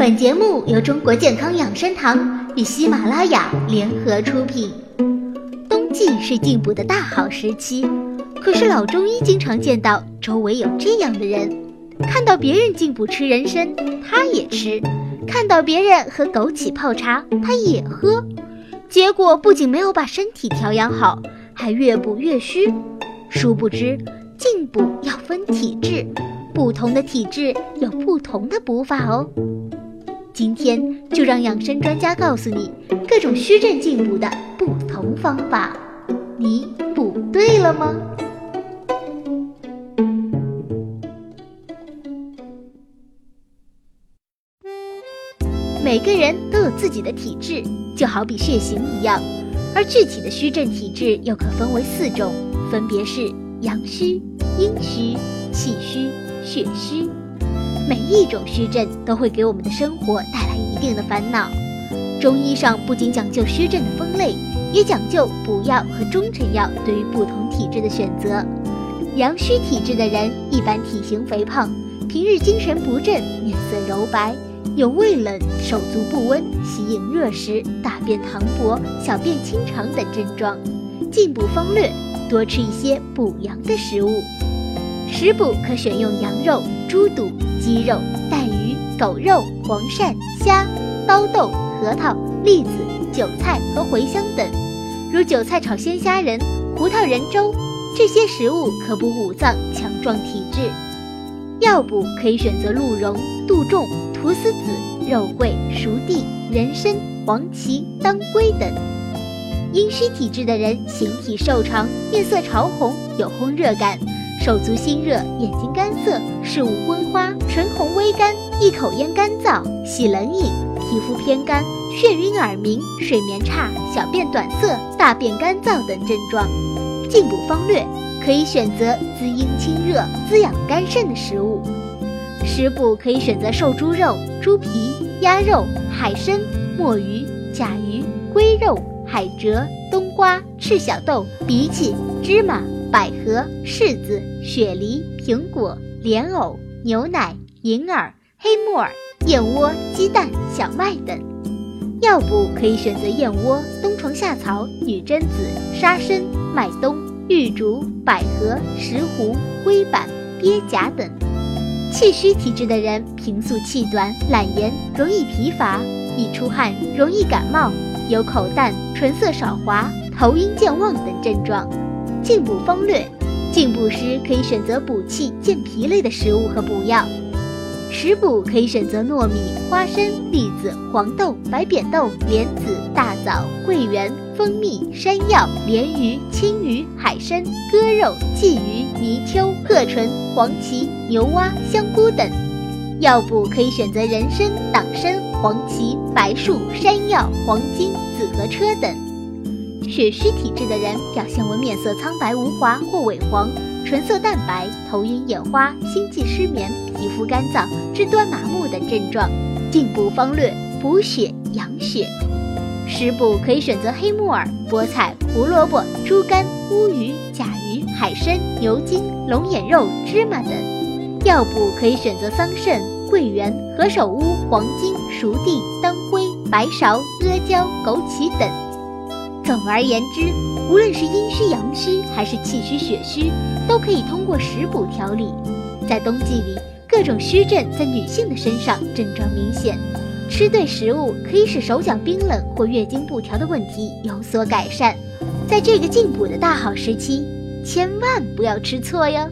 本节目由中国健康养生堂与喜马拉雅联合出品。冬季是进补的大好时期，可是老中医经常见到周围有这样的人：看到别人进补吃人参，他也吃；看到别人喝枸杞泡茶，他也喝。结果不仅没有把身体调养好，还越补越虚。殊不知，进补要分体质，不同的体质有不同的补法哦。今天就让养生专家告诉你各种虚症进补的不同方法，你补对了吗？每个人都有自己的体质，就好比血型一样，而具体的虚症体质又可分为四种，分别是阳虚、阴虚、气虚、血虚。每一种虚症都会给我们的生活带来一定的烦恼。中医上不仅讲究虚症的分类，也讲究补药和中成药对于不同体质的选择。阳虚体质的人一般体型肥胖，平日精神不振，面色柔白，有畏冷、手足不温、喜饮热食、大便溏薄、小便清长等症状。进补方略：多吃一些补阳的食物。食补可选用羊肉、猪肚、鸡肉、带鱼、狗肉、黄鳝、虾、刀豆、核桃、栗子、韭菜和茴香等，如韭菜炒鲜虾仁、胡桃仁粥，这些食物可补五脏、强壮体质。药补可以选择鹿茸、杜仲、菟丝子、肉桂、熟地、人参、黄芪、当归等。阴虚体质的人形体瘦长，面色潮红，有烘热感。手足心热，眼睛干涩，视物昏花，唇红微干，一口咽干燥，喜冷饮，皮肤偏干，眩晕耳鸣，睡眠差，小便短涩，大便干燥等症状。进补方略可以选择滋阴清热、滋养肝肾的食物。食补可以选择瘦猪肉、猪皮、鸭肉、海参、墨鱼、甲鱼、龟肉、海蜇、冬瓜、赤小豆、荸荠、芝麻。百合、柿子、雪梨、苹果、莲藕、牛奶、银耳、黑木耳、燕窝、鸡蛋、小麦等。药补可以选择燕窝、冬虫夏草、女贞子、沙参、麦冬、玉竹、百合、石斛、龟板、鳖甲等。气虚体质的人，平素气短、懒言，容易疲乏，易出汗，容易感冒，有口淡、唇色少滑、头晕健忘等症状。进补方略：进补时可以选择补气健脾类的食物和补药。食补可以选择糯米、花生、栗子、黄豆、白扁豆、莲子、大枣、桂圆、蜂蜜、山药、鲢鱼、青鱼、海参、鸽肉、鲫鱼、泥鳅、鹤唇、黄芪、牛蛙、香菇等。药补可以选择人参、党参、黄芪、白术、山药、黄精、紫河车等。血虚体质的人表现为面色苍白无华或萎黄，唇色淡白，头晕眼花，心悸失眠，皮肤干燥，肢端麻木等症状。进补方略：补血养血。食补可以选择黑木耳、菠菜、胡萝卜、猪肝、乌鱼、甲鱼、海参、牛筋、龙眼肉、芝麻等。药补可以选择桑葚、桂圆、何首乌、黄精、熟地、当归、白芍、阿胶、枸杞等。总而言之，无论是阴虚、阳虚，还是气虚、血虚，都可以通过食补调理。在冬季里，各种虚症在女性的身上症状明显，吃对食物可以使手脚冰冷或月经不调的问题有所改善。在这个进补的大好时期，千万不要吃错哟。